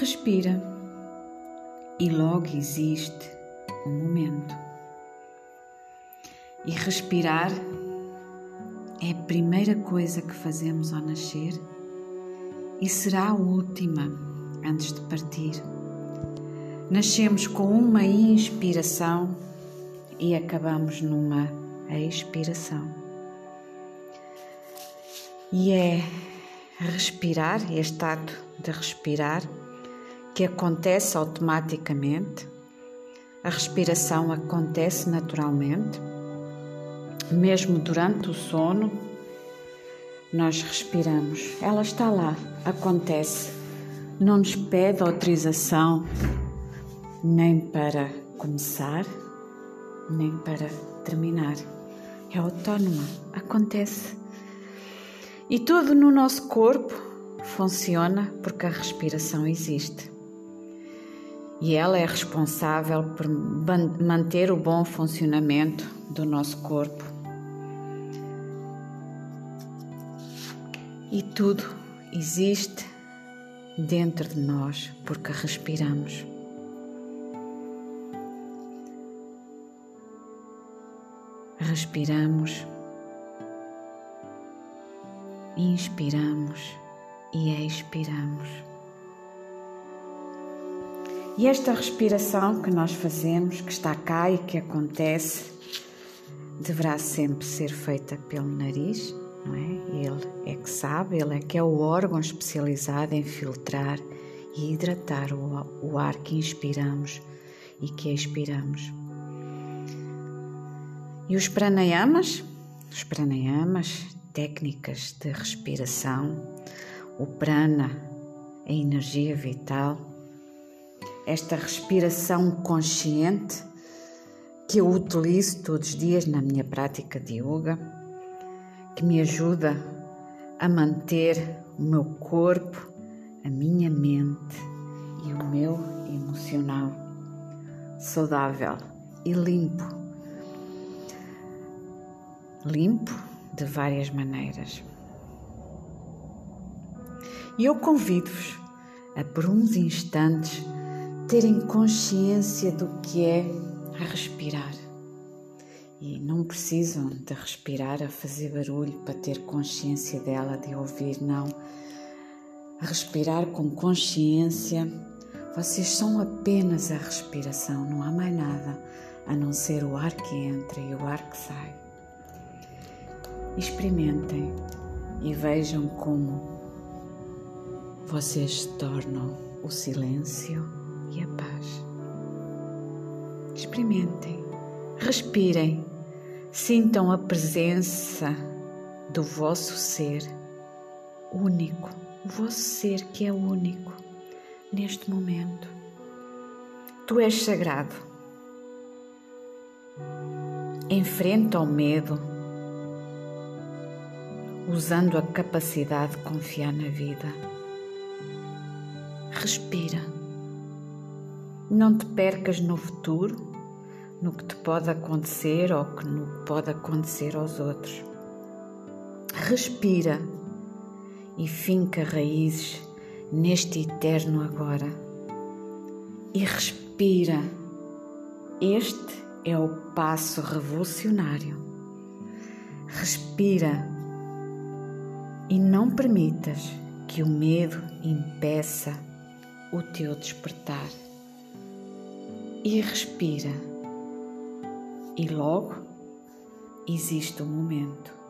Respira e logo existe um momento. E respirar é a primeira coisa que fazemos ao nascer e será a última antes de partir. Nascemos com uma inspiração e acabamos numa expiração. E é respirar, este ato de respirar, que acontece automaticamente. A respiração acontece naturalmente, mesmo durante o sono. Nós respiramos, ela está lá, acontece, não nos pede autorização nem para começar, nem para terminar. É autónoma, acontece. E tudo no nosso corpo funciona porque a respiração existe. E ela é responsável por manter o bom funcionamento do nosso corpo. E tudo existe dentro de nós porque respiramos. Respiramos, inspiramos e expiramos. E esta respiração que nós fazemos, que está cá e que acontece, deverá sempre ser feita pelo nariz, não é? Ele é que sabe, ele é que é o órgão especializado em filtrar e hidratar o, ar que inspiramos e que expiramos. E os pranayamas? Os pranayamas, técnicas de respiração, o prana, a energia vital, esta respiração consciente que eu utilizo todos os dias na minha prática de yoga, que me ajuda a manter o meu corpo, a minha mente e o meu emocional saudável e limpo limpo de várias maneiras. E eu convido-vos a, por uns instantes, terem consciência do que é respirar. E não precisam de respirar a fazer barulho para ter consciência dela, de ouvir, não. Respirar com consciência, vocês são apenas a respiração, não há mais nada a não ser o ar que entra e o ar que sai. Experimentem e vejam como vocês se tornam o silêncio a. Experimentem, respirem, sintam a presença do vosso ser único, o vosso ser que é único neste momento. Tu és sagrado. Enfrenta o medo usando a capacidade de confiar na vida. Respira. Não te percas no futuro, no que te pode acontecer ou no que pode acontecer aos outros. Respira e finca raízes neste eterno agora. E respira. Este é o passo revolucionário. Respira e não permitas que o medo impeça o teu despertar. E respira, e logo existe o um momento.